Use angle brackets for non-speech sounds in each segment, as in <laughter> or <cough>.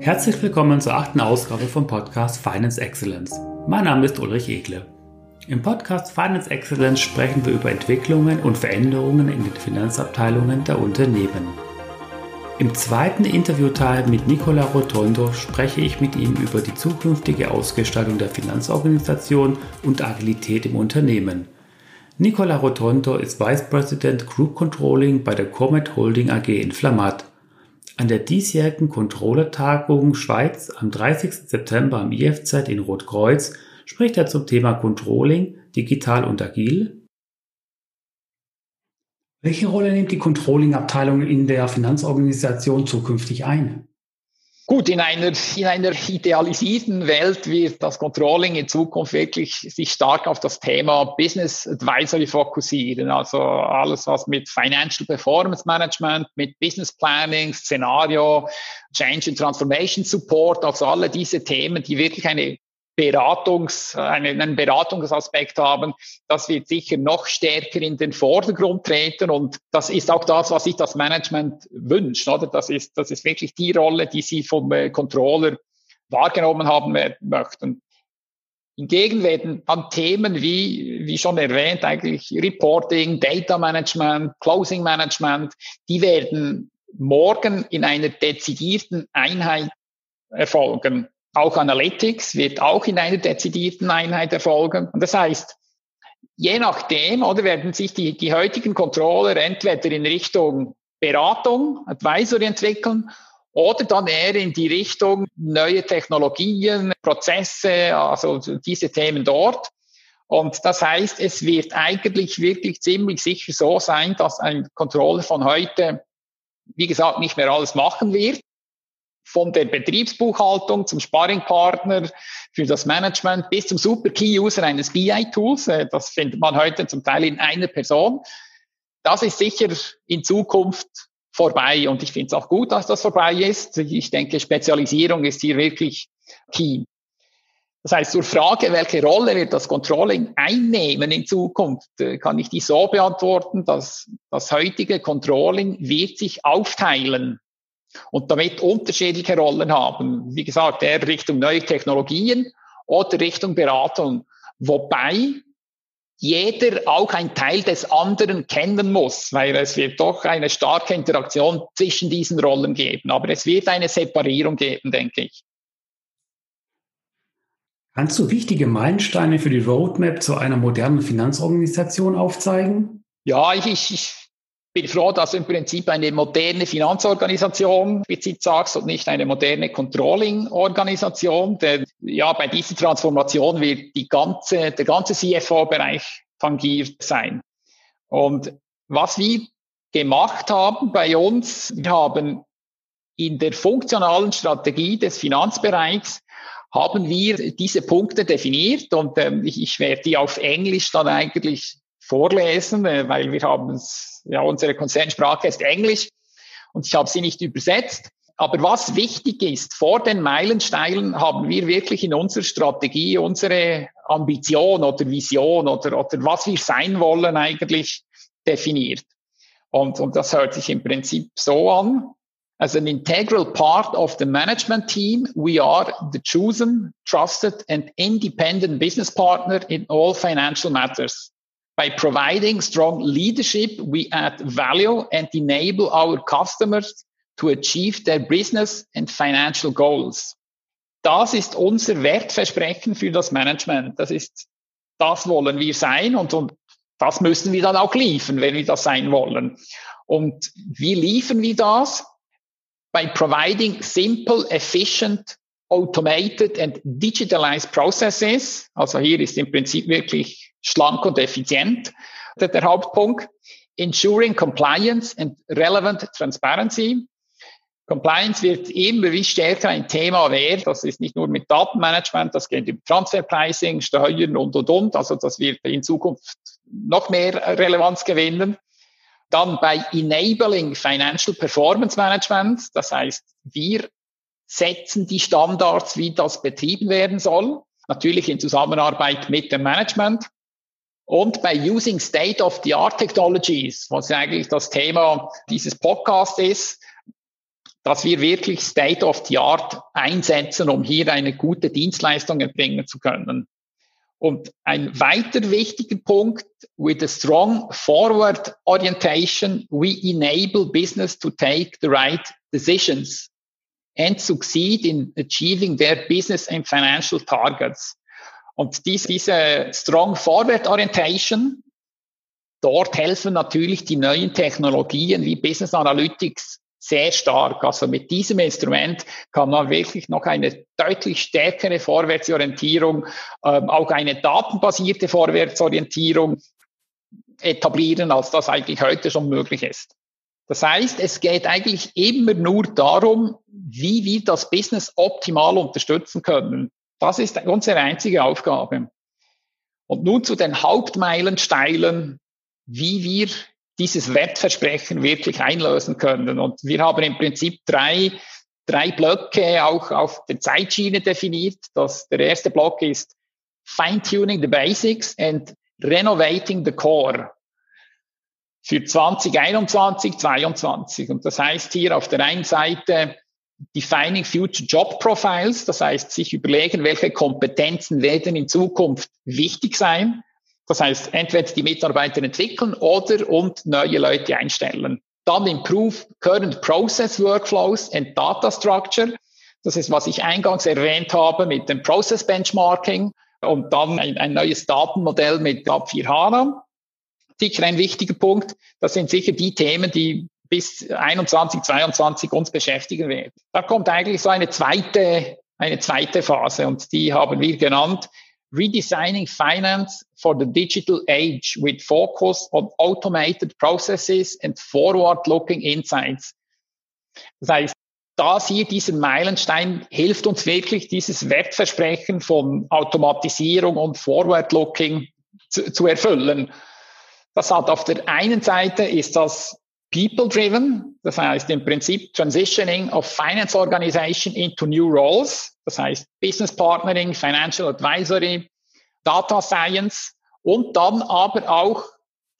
Herzlich willkommen zur achten Ausgabe vom Podcast Finance Excellence. Mein Name ist Ulrich Egle. Im Podcast Finance Excellence sprechen wir über Entwicklungen und Veränderungen in den Finanzabteilungen der Unternehmen. Im zweiten Interviewteil mit Nicola Rotondo spreche ich mit ihm über die zukünftige Ausgestaltung der Finanzorganisation und Agilität im Unternehmen. Nicola Rotondo ist Vice President Group Controlling bei der Comet Holding AG in Flamatt. An der diesjährigen Controller-Tagung Schweiz am 30. September am IFZ in Rotkreuz spricht er zum Thema Controlling, digital und agil, welche Rolle nimmt die Controlling-Abteilung in der Finanzorganisation zukünftig ein? Gut, in einer, in einer idealisierten Welt wird das Controlling in Zukunft wirklich sich stark auf das Thema Business Advisory fokussieren. Also alles, was mit Financial Performance Management, mit Business Planning, Szenario, Change and Transformation Support, also alle diese Themen, die wirklich eine Beratungs, einen, Beratungsaspekt haben, das wird sicher noch stärker in den Vordergrund treten und das ist auch das, was sich das Management wünscht, oder? Das ist, das ist wirklich die Rolle, die sie vom äh, Controller wahrgenommen haben möchten. Hingegen werden dann Themen wie, wie schon erwähnt, eigentlich Reporting, Data Management, Closing Management, die werden morgen in einer dezidierten Einheit erfolgen. Auch Analytics wird auch in einer dezidierten Einheit erfolgen. Und das heißt, je nachdem, oder werden sich die, die heutigen Controller entweder in Richtung Beratung, Advisory entwickeln oder dann eher in die Richtung neue Technologien, Prozesse, also diese Themen dort. Und das heißt, es wird eigentlich wirklich ziemlich sicher so sein, dass ein Controller von heute, wie gesagt, nicht mehr alles machen wird, von der Betriebsbuchhaltung zum Sparringpartner für das Management bis zum Super Key User eines BI-Tools. Äh, das findet man heute zum Teil in einer Person. Das ist sicher in Zukunft vorbei und ich finde es auch gut, dass das vorbei ist. Ich denke, Spezialisierung ist hier wirklich key. Das heißt, zur Frage, welche Rolle wird das Controlling einnehmen in Zukunft, äh, kann ich die so beantworten, dass das heutige Controlling wird sich aufteilen und damit unterschiedliche Rollen haben. Wie gesagt, eher Richtung neue Technologien oder Richtung Beratung. Wobei jeder auch ein Teil des anderen kennen muss, weil es wird doch eine starke Interaktion zwischen diesen Rollen geben. Aber es wird eine Separierung geben, denke ich. Kannst du wichtige Meilensteine für die Roadmap zu einer modernen Finanzorganisation aufzeigen? Ja, ich, ich, bin froh, dass im Prinzip eine moderne Finanzorganisation explizit sagst und nicht eine moderne Controlling-Organisation. Denn ja, bei dieser Transformation wird die ganze, der ganze CFO-Bereich tangiert sein. Und was wir gemacht haben bei uns, wir haben in der funktionalen Strategie des Finanzbereichs haben wir diese Punkte definiert und ähm, ich, ich werde die auf Englisch dann eigentlich vorlesen, äh, weil wir haben es, ja, unsere Konzernsprache ist Englisch und ich habe sie nicht übersetzt. Aber was wichtig ist, vor den Meilensteinen haben wir wirklich in unserer Strategie unsere Ambition oder Vision oder, oder was wir sein wollen eigentlich definiert. Und, und das hört sich im Prinzip so an. As an integral part of the management team, we are the chosen, trusted and independent business partner in all financial matters. By providing strong leadership, we add value and enable our customers to achieve their business and financial goals. Das ist unser Wertversprechen für das Management. Das ist, das wollen wir sein und, und das müssen wir dann auch liefern, wenn wir das sein wollen. Und wie liefern wir das? By providing simple, efficient, automated and digitalized processes. Also hier ist im Prinzip wirklich schlank und effizient. Der, Hauptpunkt. Ensuring Compliance and Relevant Transparency. Compliance wird immer wie stärker ein Thema werden. Das ist nicht nur mit Datenmanagement, das geht über Transferpricing, Steuern und, und, und. Also das wird in Zukunft noch mehr Relevanz gewinnen. Dann bei Enabling Financial Performance Management. Das heißt, wir setzen die Standards, wie das betrieben werden soll. Natürlich in Zusammenarbeit mit dem Management. Und bei Using State of the Art Technologies, was eigentlich das Thema dieses Podcasts ist, dass wir wirklich State of the Art einsetzen, um hier eine gute Dienstleistung erbringen zu können. Und ein weiter wichtiger Punkt, with a strong forward orientation, we enable business to take the right decisions and succeed in achieving their business and financial targets. Und dies, diese strong forward orientation, dort helfen natürlich die neuen Technologien wie Business Analytics sehr stark. Also mit diesem Instrument kann man wirklich noch eine deutlich stärkere Vorwärtsorientierung, ähm, auch eine datenbasierte Vorwärtsorientierung etablieren, als das eigentlich heute schon möglich ist. Das heißt, es geht eigentlich immer nur darum, wie wir das Business optimal unterstützen können. Das ist unsere einzige Aufgabe. Und nun zu den Hauptmeilensteinen, wie wir dieses Wertversprechen wirklich einlösen können. Und wir haben im Prinzip drei, drei Blöcke auch auf der Zeitschiene definiert. Das, der erste Block ist Fine-Tuning the Basics and Renovating the Core für 2021, 2022. Und das heißt hier auf der einen Seite Defining Future Job Profiles, das heißt sich überlegen, welche Kompetenzen werden in Zukunft wichtig sein. Das heißt, entweder die Mitarbeiter entwickeln oder und neue Leute einstellen. Dann improve current process workflows and data structure. Das ist, was ich eingangs erwähnt habe mit dem Process Benchmarking und dann ein, ein neues Datenmodell mit GAP 4 HANA. Sicher ein wichtiger Punkt. Das sind sicher die Themen, die bis 21, 22 uns beschäftigen werden. Da kommt eigentlich so eine zweite, eine zweite Phase und die haben wir genannt redesigning finance for the digital age with focus on automated processes and forward-looking insights. Das heißt, das hier, dieser Meilenstein hilft uns wirklich, dieses Wertversprechen von Automatisierung und Forward-Looking zu, zu erfüllen. Das hat auf der einen Seite ist das people-driven, das heißt im Prinzip Transitioning of Finance Organization into new roles. Das heißt Business Partnering, Financial Advisory, Data Science und dann aber auch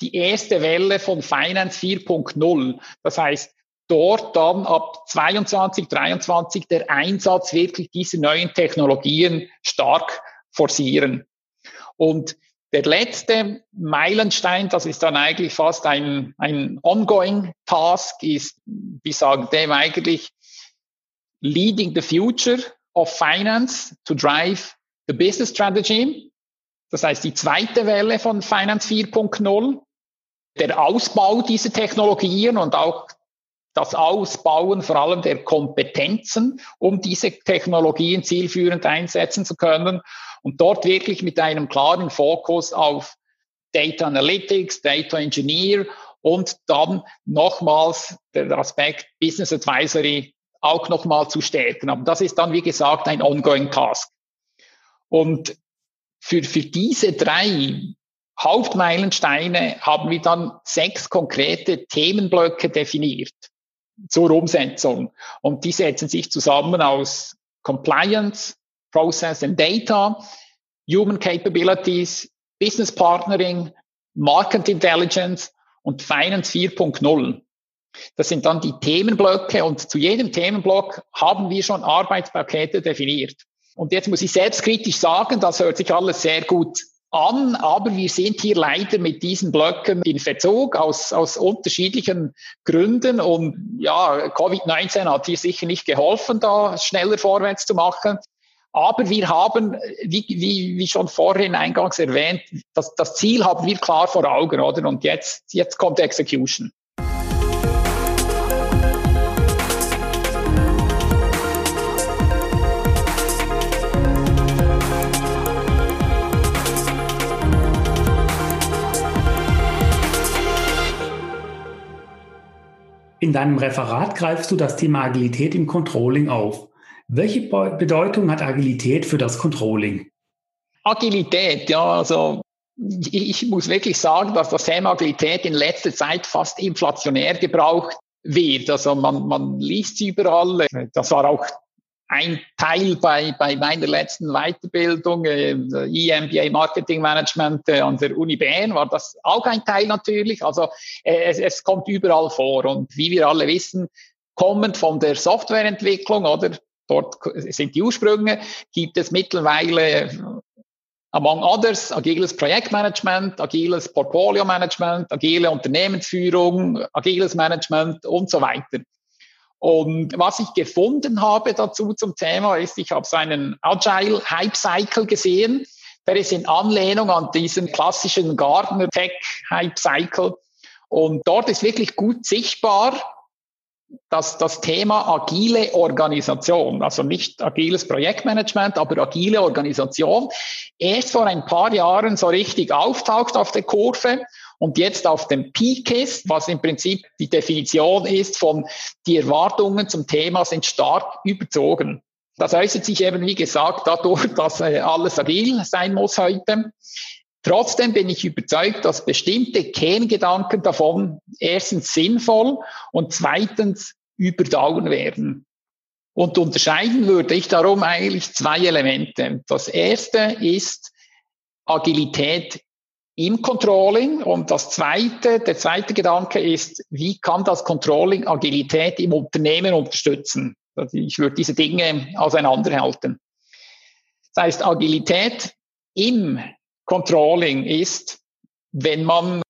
die erste Welle von Finance 4.0. Das heißt, dort dann ab 22, 23 der Einsatz wirklich dieser neuen Technologien stark forcieren. Und der letzte Meilenstein, das ist dann eigentlich fast ein, ein ongoing Task, ist, wir sagen dem eigentlich Leading the Future of Finance to Drive the Business Strategy. Das heißt, die zweite Welle von Finance 4.0, der Ausbau dieser Technologien und auch das Ausbauen vor allem der Kompetenzen, um diese Technologien zielführend einsetzen zu können und dort wirklich mit einem klaren Fokus auf Data Analytics, Data Engineer und dann nochmals der Aspekt Business Advisory auch nochmal zu stärken. Aber das ist dann, wie gesagt, ein ongoing Task. Und für, für diese drei Hauptmeilensteine haben wir dann sechs konkrete Themenblöcke definiert zur Umsetzung. Und die setzen sich zusammen aus Compliance, Process and Data, Human Capabilities, Business Partnering, Market Intelligence und Finance 4.0. Das sind dann die Themenblöcke und zu jedem Themenblock haben wir schon Arbeitspakete definiert. Und jetzt muss ich selbstkritisch sagen, das hört sich alles sehr gut an, aber wir sind hier leider mit diesen Blöcken in Verzug aus, aus unterschiedlichen Gründen. Und ja, Covid-19 hat hier sicher nicht geholfen, da schneller vorwärts zu machen. Aber wir haben, wie, wie, wie schon vorhin eingangs erwähnt, das, das Ziel haben wir klar vor Augen, oder? Und jetzt, jetzt kommt Execution. In deinem Referat greifst du das Thema Agilität im Controlling auf. Welche Bedeutung hat Agilität für das Controlling? Agilität, ja, also ich, muss wirklich sagen, dass das Thema Agilität in letzter Zeit fast inflationär gebraucht wird. Also man, man liest überall. Das war auch ein Teil bei, bei meiner letzten Weiterbildung, äh, EMBA Marketing Management äh, an der Uni Bern, war das auch ein Teil natürlich. Also äh, es, es kommt überall vor. Und wie wir alle wissen, kommend von der Softwareentwicklung oder dort sind die Ursprünge, gibt es mittlerweile among others agiles Projektmanagement, agiles Portfolio Management, agile Unternehmensführung, agiles Management und so weiter. Und was ich gefunden habe dazu zum Thema ist, ich habe so einen Agile Hype Cycle gesehen. Der ist in Anlehnung an diesen klassischen Gartner Tech Hype Cycle. Und dort ist wirklich gut sichtbar, dass das Thema agile Organisation, also nicht agiles Projektmanagement, aber agile Organisation, erst vor ein paar Jahren so richtig auftaucht auf der Kurve und jetzt auf dem Peak ist, was im Prinzip die Definition ist von die Erwartungen zum Thema sind stark überzogen. Das äußert sich eben, wie gesagt, dadurch, <laughs> dass äh, alles agil sein muss heute. Trotzdem bin ich überzeugt, dass bestimmte Kerngedanken davon erstens sinnvoll und zweitens überdauern werden. Und unterscheiden würde ich darum eigentlich zwei Elemente. Das erste ist Agilität im Controlling und das zweite, der zweite Gedanke ist, wie kann das Controlling Agilität im Unternehmen unterstützen? Also ich würde diese Dinge auseinanderhalten. Das heißt, Agilität im Controlling ist, wenn man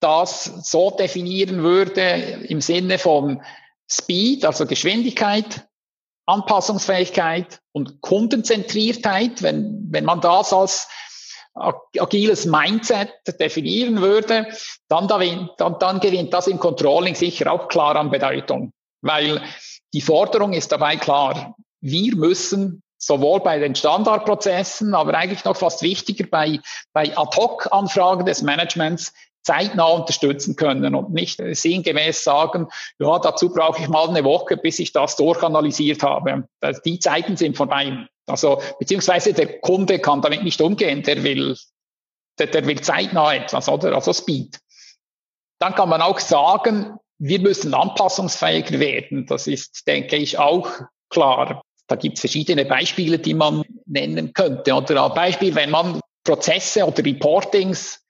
das so definieren würde im Sinne von Speed, also Geschwindigkeit, Anpassungsfähigkeit und Kundenzentriertheit, wenn, wenn man das als agiles Mindset definieren würde, dann, dann, dann gewinnt das im Controlling sicher auch klar an Bedeutung, weil die Forderung ist dabei klar. Wir müssen sowohl bei den Standardprozessen, aber eigentlich noch fast wichtiger bei, bei Ad-Hoc-Anfragen des Managements zeitnah unterstützen können und nicht sinngemäß sagen, ja, dazu brauche ich mal eine Woche, bis ich das durchanalysiert habe. Die Zeiten sind vorbei. Also, beziehungsweise der Kunde kann damit nicht umgehen, der will, der, der will zeitnah etwas, oder? Also Speed. Dann kann man auch sagen, wir müssen anpassungsfähiger werden. Das ist, denke ich, auch klar. Da gibt es verschiedene Beispiele, die man nennen könnte. Oder ein Beispiel, wenn man Prozesse oder Reportings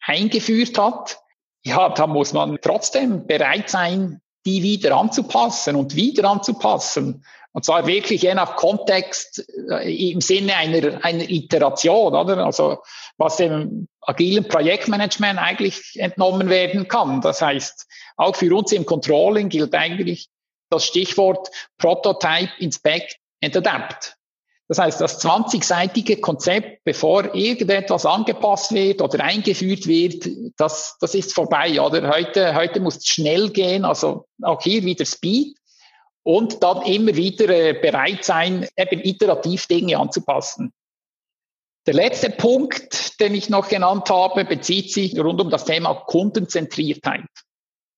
eingeführt hat, ja, da muss man trotzdem bereit sein, die wieder anzupassen und wieder anzupassen. Und zwar wirklich je nach Kontext äh, im Sinne einer, einer Iteration, oder? Also was dem agilen Projektmanagement eigentlich entnommen werden kann. Das heißt, auch für uns im Controlling gilt eigentlich das Stichwort Prototype, Inspect and Adapt. Das heißt, das 20-seitige Konzept, bevor irgendetwas angepasst wird oder eingeführt wird, das, das ist vorbei. Oder heute, heute muss es schnell gehen. Also auch hier wieder Speed und dann immer wieder äh, bereit sein, eben iterativ Dinge anzupassen. Der letzte Punkt, den ich noch genannt habe, bezieht sich rund um das Thema Kundenzentriertheit.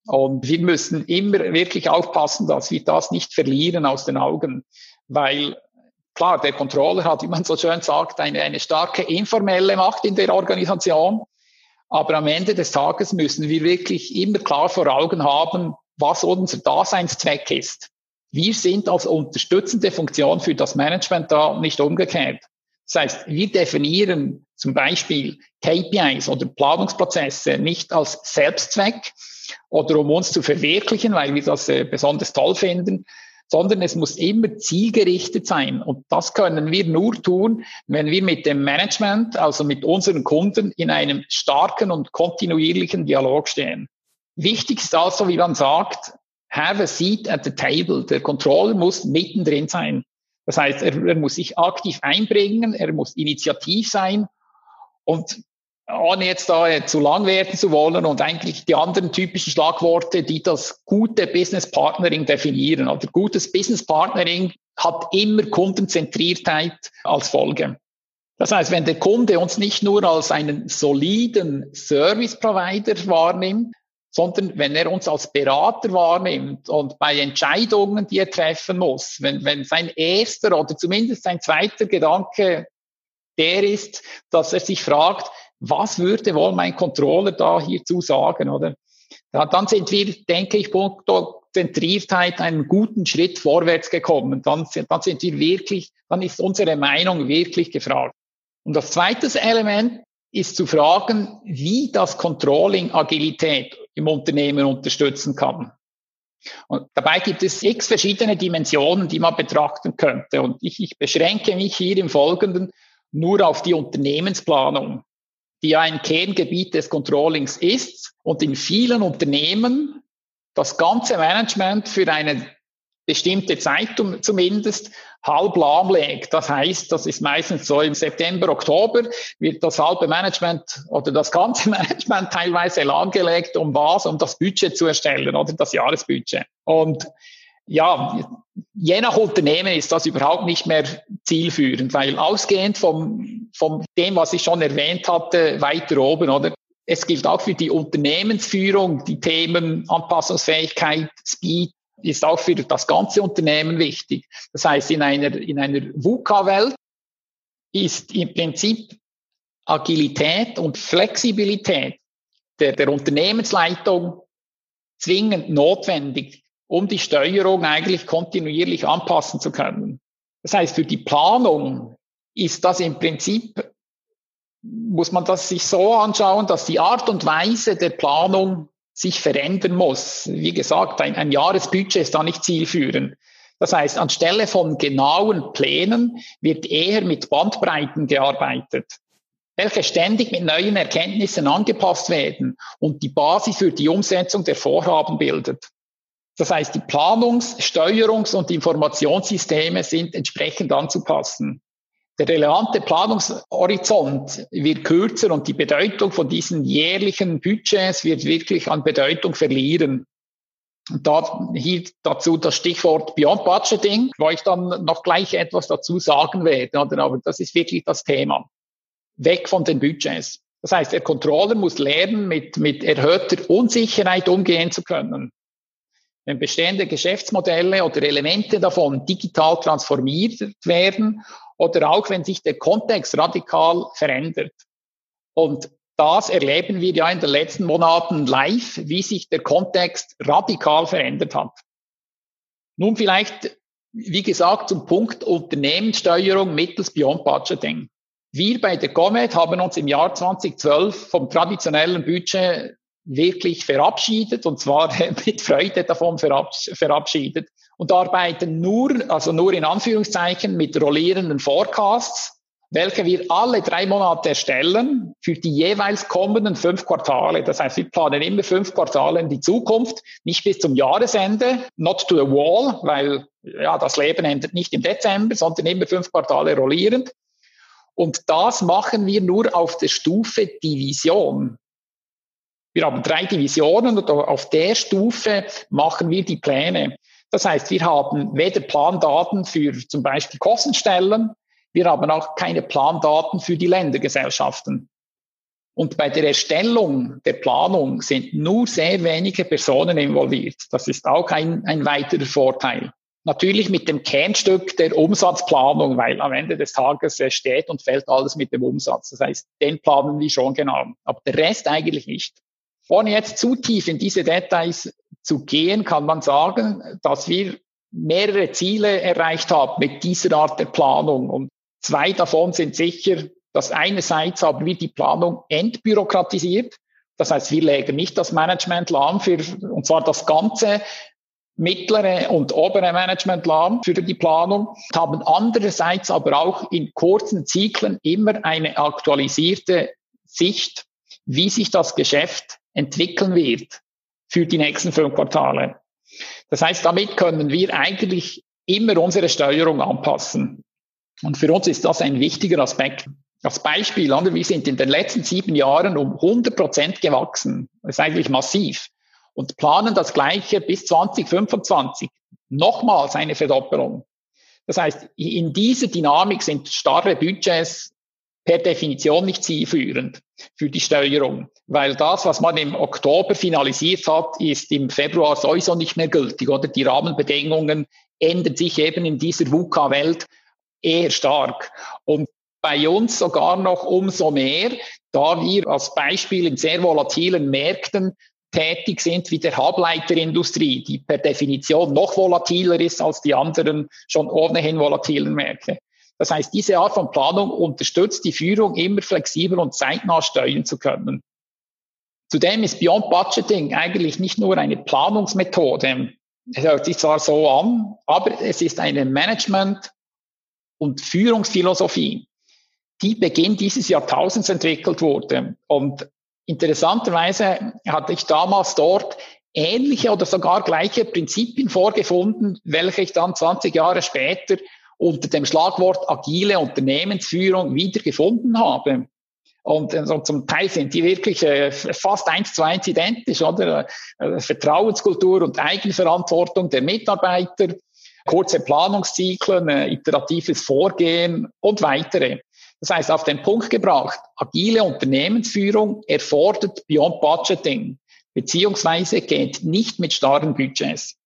Und wir müssen immer wirklich aufpassen, dass wir das nicht verlieren aus den Augen, weil klar, der Controller hat, wie man so schön sagt, eine, eine starke informelle Macht in der Organisation. Aber am Ende des Tages müssen wir wirklich immer klar vor Augen haben, was unser Daseinszweck ist. Wir sind als unterstützende Funktion für das Management da, nicht umgekehrt. Das heißt, wir definieren zum Beispiel KPIs oder Planungsprozesse nicht als Selbstzweck oder um uns zu verwirklichen, weil wir das äh, besonders toll finden, sondern es muss immer zielgerichtet sein. Und das können wir nur tun, wenn wir mit dem Management, also mit unseren Kunden, in einem starken und kontinuierlichen Dialog stehen. Wichtig ist also, wie man sagt, have a seat at the table. Der Controller muss mittendrin sein. Das heißt, er, er muss sich aktiv einbringen, er muss initiativ sein und ohne jetzt da zu lang werden zu wollen und eigentlich die anderen typischen Schlagworte, die das gute Business Partnering definieren. Also gutes Business Partnering hat immer Kundenzentriertheit als Folge. Das heißt, wenn der Kunde uns nicht nur als einen soliden Service Provider wahrnimmt, sondern wenn er uns als Berater wahrnimmt und bei Entscheidungen, die er treffen muss, wenn, wenn sein erster oder zumindest sein zweiter Gedanke der ist, dass er sich fragt, was würde wohl mein Controller da hierzu sagen, oder? Dann sind wir, denke ich, punkto Zentriertheit einen guten Schritt vorwärts gekommen. Dann, dann sind wir wirklich, dann ist unsere Meinung wirklich gefragt. Und das zweite Element ist zu fragen, wie das Controlling Agilität im Unternehmen unterstützen kann. Und dabei gibt es x verschiedene Dimensionen, die man betrachten könnte. Und ich, ich beschränke mich hier im Folgenden nur auf die Unternehmensplanung, die ein Kerngebiet des Controllings ist und in vielen Unternehmen das ganze Management für eine bestimmte Zeit zumindest halb lahmlegt. Das heißt, das ist meistens so im September, Oktober wird das halbe Management oder das ganze <laughs> Management teilweise lahmgelegt, um was? Um das Budget zu erstellen oder das Jahresbudget. Und ja, je nach Unternehmen ist das überhaupt nicht mehr zielführend, weil ausgehend vom, vom dem, was ich schon erwähnt hatte, weiter oben, oder? Es gilt auch für die Unternehmensführung, die Themen Anpassungsfähigkeit, Speed, ist auch für das ganze Unternehmen wichtig. Das heißt, in einer, in einer VUCA-Welt ist im Prinzip Agilität und Flexibilität der, der Unternehmensleitung zwingend notwendig, um die Steuerung eigentlich kontinuierlich anpassen zu können. Das heißt, für die Planung ist das im Prinzip, muss man das sich so anschauen, dass die Art und Weise der Planung sich verändern muss. Wie gesagt, ein, ein Jahresbudget ist da nicht zielführend. Das heißt, anstelle von genauen Plänen wird eher mit Bandbreiten gearbeitet, welche ständig mit neuen Erkenntnissen angepasst werden und die Basis für die Umsetzung der Vorhaben bildet. Das heißt, die Planungs-, Steuerungs- und Informationssysteme sind entsprechend anzupassen. Der relevante Planungshorizont wird kürzer und die Bedeutung von diesen jährlichen Budgets wird wirklich an Bedeutung verlieren. Und da hier dazu das Stichwort Beyond Budgeting, wo ich dann noch gleich etwas dazu sagen werde. Aber das ist wirklich das Thema. Weg von den Budgets. Das heißt, der Controller muss lernen, mit, mit erhöhter Unsicherheit umgehen zu können. Wenn bestehende Geschäftsmodelle oder Elemente davon digital transformiert werden oder auch wenn sich der Kontext radikal verändert. Und das erleben wir ja in den letzten Monaten live, wie sich der Kontext radikal verändert hat. Nun vielleicht, wie gesagt, zum Punkt Unternehmenssteuerung mittels Beyond Budgeting. Wir bei der Comet haben uns im Jahr 2012 vom traditionellen Budget wirklich verabschiedet und zwar <laughs> mit Freude davon verabschiedet und arbeiten nur, also nur in Anführungszeichen mit rollierenden Forecasts, welche wir alle drei Monate erstellen für die jeweils kommenden fünf Quartale. Das heißt, wir planen immer fünf Quartale in die Zukunft, nicht bis zum Jahresende, not to a wall, weil ja, das Leben endet nicht im Dezember, sondern immer fünf Quartale rollierend. Und das machen wir nur auf der Stufe Division. Wir haben drei Divisionen und auf der Stufe machen wir die Pläne. Das heißt, wir haben weder Plandaten für zum Beispiel Kostenstellen, wir haben auch keine Plandaten für die Ländergesellschaften. Und bei der Erstellung der Planung sind nur sehr wenige Personen involviert. Das ist auch ein, ein weiterer Vorteil. Natürlich mit dem Kernstück der Umsatzplanung, weil am Ende des Tages steht und fällt alles mit dem Umsatz. Das heißt, den planen wir schon genau. Aber der Rest eigentlich nicht. Ohne jetzt zu tief in diese Details zu gehen, kann man sagen, dass wir mehrere Ziele erreicht haben mit dieser Art der Planung. Und zwei davon sind sicher, dass einerseits haben wir die Planung entbürokratisiert. Das heißt, wir legen nicht das Management lahm für, und zwar das ganze mittlere und obere Management lahm für die Planung, haben andererseits aber auch in kurzen Zyklen immer eine aktualisierte Sicht, wie sich das Geschäft entwickeln wird für die nächsten fünf Quartale. Das heißt, damit können wir eigentlich immer unsere Steuerung anpassen. Und für uns ist das ein wichtiger Aspekt. Als Beispiel, wir sind in den letzten sieben Jahren um 100 Prozent gewachsen. Das ist eigentlich massiv. Und planen das Gleiche bis 2025. Nochmals eine Verdoppelung. Das heißt, in dieser Dynamik sind starre Budgets per Definition nicht zielführend für die Steuerung, weil das, was man im Oktober finalisiert hat, ist im Februar sowieso nicht mehr gültig oder die Rahmenbedingungen ändern sich eben in dieser VUCA-Welt eher stark. Und bei uns sogar noch umso mehr, da wir als Beispiel in sehr volatilen Märkten tätig sind wie der Halbleiterindustrie, die per Definition noch volatiler ist als die anderen schon ohnehin volatilen Märkte. Das heißt, diese Art von Planung unterstützt die Führung immer flexibel und zeitnah steuern zu können. Zudem ist Beyond Budgeting eigentlich nicht nur eine Planungsmethode, es hört sich zwar so an, aber es ist eine Management- und Führungsphilosophie, die Beginn dieses Jahrtausends entwickelt wurde. Und interessanterweise hatte ich damals dort ähnliche oder sogar gleiche Prinzipien vorgefunden, welche ich dann 20 Jahre später unter dem Schlagwort agile Unternehmensführung wiedergefunden habe. Und also zum Teil sind die wirklich äh, fast eins zu eins identisch, oder? Äh, Vertrauenskultur und Eigenverantwortung der Mitarbeiter, kurze Planungszyklen, äh, iteratives Vorgehen und weitere. Das heißt, auf den Punkt gebracht, agile Unternehmensführung erfordert Beyond Budgeting, beziehungsweise geht nicht mit starren Budgets.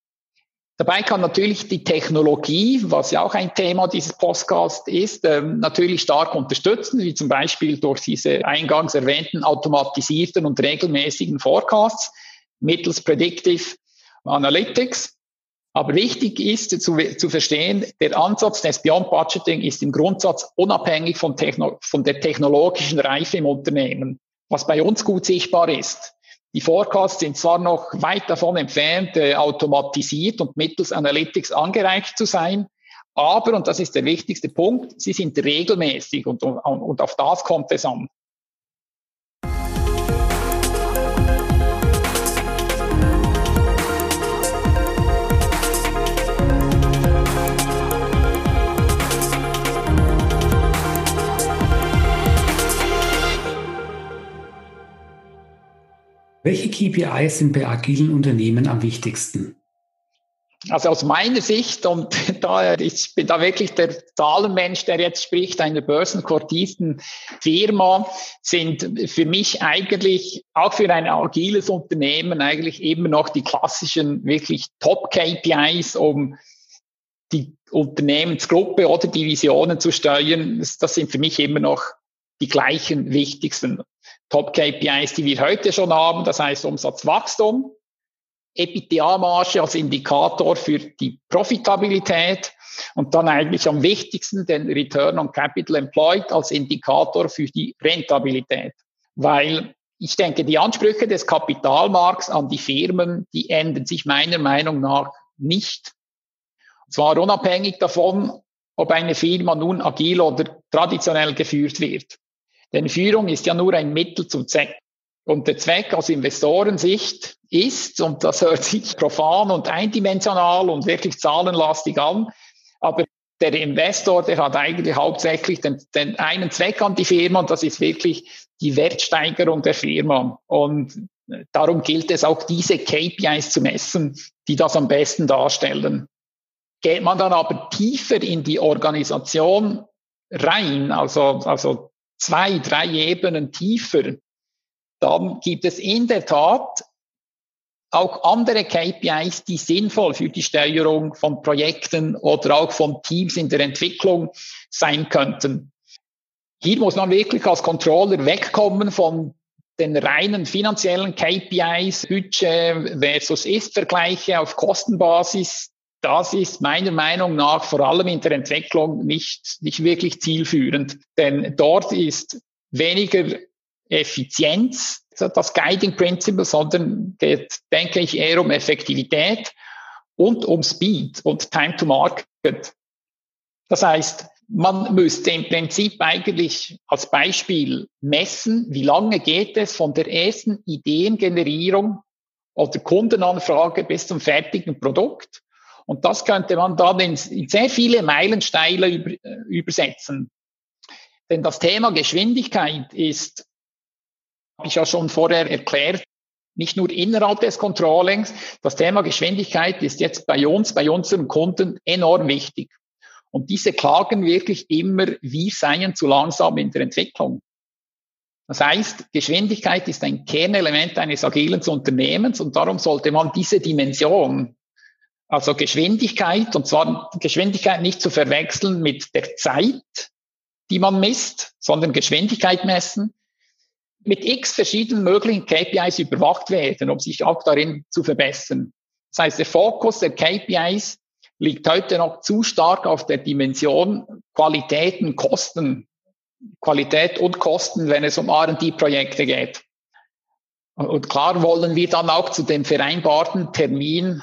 Dabei kann natürlich die Technologie, was ja auch ein Thema dieses Podcasts ist, ähm, natürlich stark unterstützen, wie zum Beispiel durch diese eingangs erwähnten automatisierten und regelmäßigen Forecasts mittels Predictive Analytics. Aber wichtig ist zu, zu verstehen, der Ansatz des Beyond Budgeting ist im Grundsatz unabhängig von, Techno von der technologischen Reife im Unternehmen, was bei uns gut sichtbar ist. Die Forecasts sind zwar noch weit davon entfernt, äh, automatisiert und mittels Analytics angereicht zu sein, aber, und das ist der wichtigste Punkt, sie sind regelmäßig und, und, und auf das kommt es an. Welche KPIs sind bei agilen Unternehmen am wichtigsten? Also aus meiner Sicht, und <laughs> da, ich bin da wirklich der Zahlenmensch, der jetzt spricht, einer börsenkortierten Firma, sind für mich eigentlich auch für ein agiles Unternehmen eigentlich immer noch die klassischen wirklich Top-KPIs, um die Unternehmensgruppe oder Divisionen zu steuern. Das sind für mich immer noch die gleichen wichtigsten. Top-KPIs, die wir heute schon haben, das heißt Umsatzwachstum, EBITDA-Marge als Indikator für die Profitabilität und dann eigentlich am wichtigsten den Return on Capital Employed als Indikator für die Rentabilität. Weil ich denke, die Ansprüche des Kapitalmarkts an die Firmen, die ändern sich meiner Meinung nach nicht. Und zwar unabhängig davon, ob eine Firma nun agil oder traditionell geführt wird. Denn Führung ist ja nur ein Mittel zum Zweck. Und der Zweck aus Investorensicht ist, und das hört sich profan und eindimensional und wirklich zahlenlastig an, aber der Investor, der hat eigentlich hauptsächlich den, den einen Zweck an die Firma und das ist wirklich die Wertsteigerung der Firma. Und darum gilt es auch, diese KPIs zu messen, die das am besten darstellen. Geht man dann aber tiefer in die Organisation rein, also, also zwei, drei Ebenen tiefer, dann gibt es in der Tat auch andere KPIs, die sinnvoll für die Steuerung von Projekten oder auch von Teams in der Entwicklung sein könnten. Hier muss man wirklich als Controller wegkommen von den reinen finanziellen KPIs, Budget versus Ist-Vergleiche auf Kostenbasis das ist meiner Meinung nach vor allem in der Entwicklung nicht, nicht wirklich zielführend, denn dort ist weniger Effizienz das Guiding Principle, sondern geht, denke ich, eher um Effektivität und um Speed und Time to Market. Das heißt, man müsste im Prinzip eigentlich als Beispiel messen, wie lange geht es von der ersten Ideengenerierung oder Kundenanfrage bis zum fertigen Produkt und das könnte man dann in, in sehr viele Meilensteine über, äh, übersetzen. Denn das Thema Geschwindigkeit ist, habe ich ja schon vorher erklärt, nicht nur innerhalb des Controllings. Das Thema Geschwindigkeit ist jetzt bei uns, bei unseren Kunden enorm wichtig. Und diese klagen wirklich immer, wir seien zu langsam in der Entwicklung. Das heißt, Geschwindigkeit ist ein Kernelement eines agilen Unternehmens und darum sollte man diese Dimension also Geschwindigkeit, und zwar Geschwindigkeit nicht zu verwechseln mit der Zeit, die man misst, sondern Geschwindigkeit messen, mit x verschiedenen möglichen KPIs überwacht werden, um sich auch darin zu verbessern. Das heißt, der Fokus der KPIs liegt heute noch zu stark auf der Dimension Qualität und Kosten, Qualität und Kosten, wenn es um R&D-Projekte geht. Und klar wollen wir dann auch zu dem vereinbarten Termin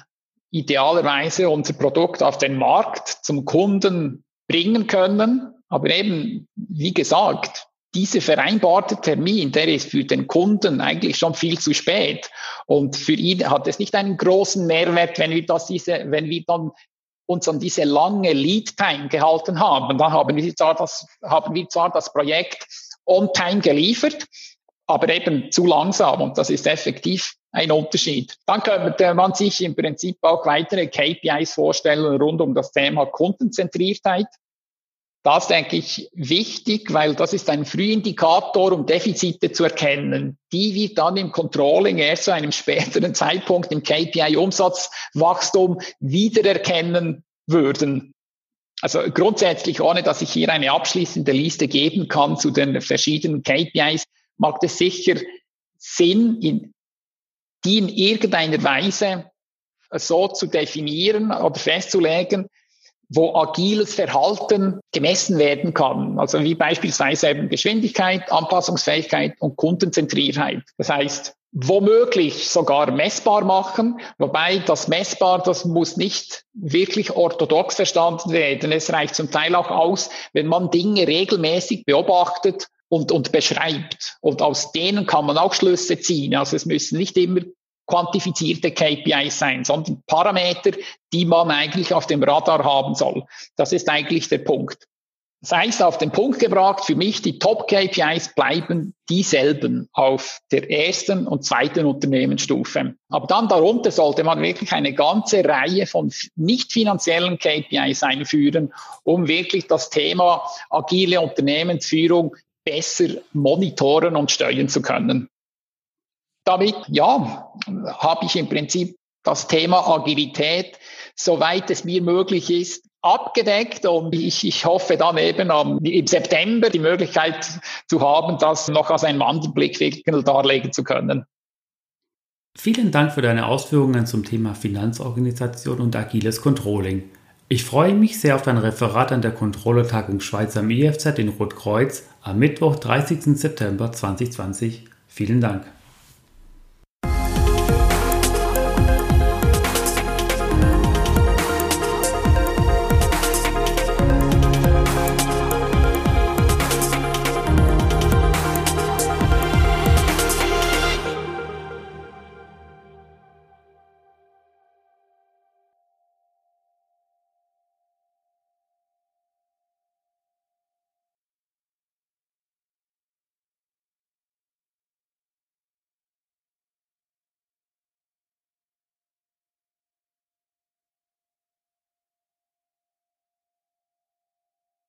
idealerweise unser Produkt auf den Markt zum Kunden bringen können. Aber eben, wie gesagt, dieser vereinbarte Termin, der ist für den Kunden eigentlich schon viel zu spät. Und für ihn hat es nicht einen großen Mehrwert, wenn wir das diese, wenn wir dann uns an diese lange Lead Time gehalten haben. Dann haben wir zwar das, haben wir zwar das Projekt on time geliefert, aber eben zu langsam. Und das ist effektiv ein Unterschied. Dann könnte man sich im Prinzip auch weitere KPIs vorstellen rund um das Thema Kundenzentriertheit. Das denke ich wichtig, weil das ist ein Frühindikator, um Defizite zu erkennen, die wir dann im Controlling erst zu einem späteren <laughs> Zeitpunkt im KPI-Umsatzwachstum wiedererkennen würden. Also grundsätzlich, ohne dass ich hier eine abschließende Liste geben kann zu den verschiedenen KPIs, macht es sicher Sinn, in, die in irgendeiner Weise so zu definieren oder festzulegen, wo agiles Verhalten gemessen werden kann. Also wie beispielsweise eben Geschwindigkeit, Anpassungsfähigkeit und Kundenzentriertheit. Das heißt, womöglich sogar messbar machen, wobei das messbar, das muss nicht wirklich orthodox verstanden werden. Es reicht zum Teil auch aus, wenn man Dinge regelmäßig beobachtet und, und beschreibt. Und aus denen kann man auch Schlüsse ziehen. Also es müssen nicht immer quantifizierte KPIs sein, sondern Parameter, die man eigentlich auf dem Radar haben soll. Das ist eigentlich der Punkt. Das heißt, auf den Punkt gebracht, für mich die Top-KPIs bleiben dieselben auf der ersten und zweiten Unternehmensstufe. Aber dann darunter sollte man wirklich eine ganze Reihe von nicht finanziellen KPIs einführen, um wirklich das Thema agile Unternehmensführung besser monitoren und steuern zu können damit, ja, habe ich im Prinzip das Thema Agilität, soweit es mir möglich ist, abgedeckt und ich, ich hoffe dann eben am, im September die Möglichkeit zu haben, das noch als einen anderen Blickwinkel darlegen zu können. Vielen Dank für deine Ausführungen zum Thema Finanzorganisation und agiles Controlling. Ich freue mich sehr auf dein Referat an der Kontrolletagung Schweiz am IFZ in Rotkreuz am Mittwoch, 30. September 2020. Vielen Dank.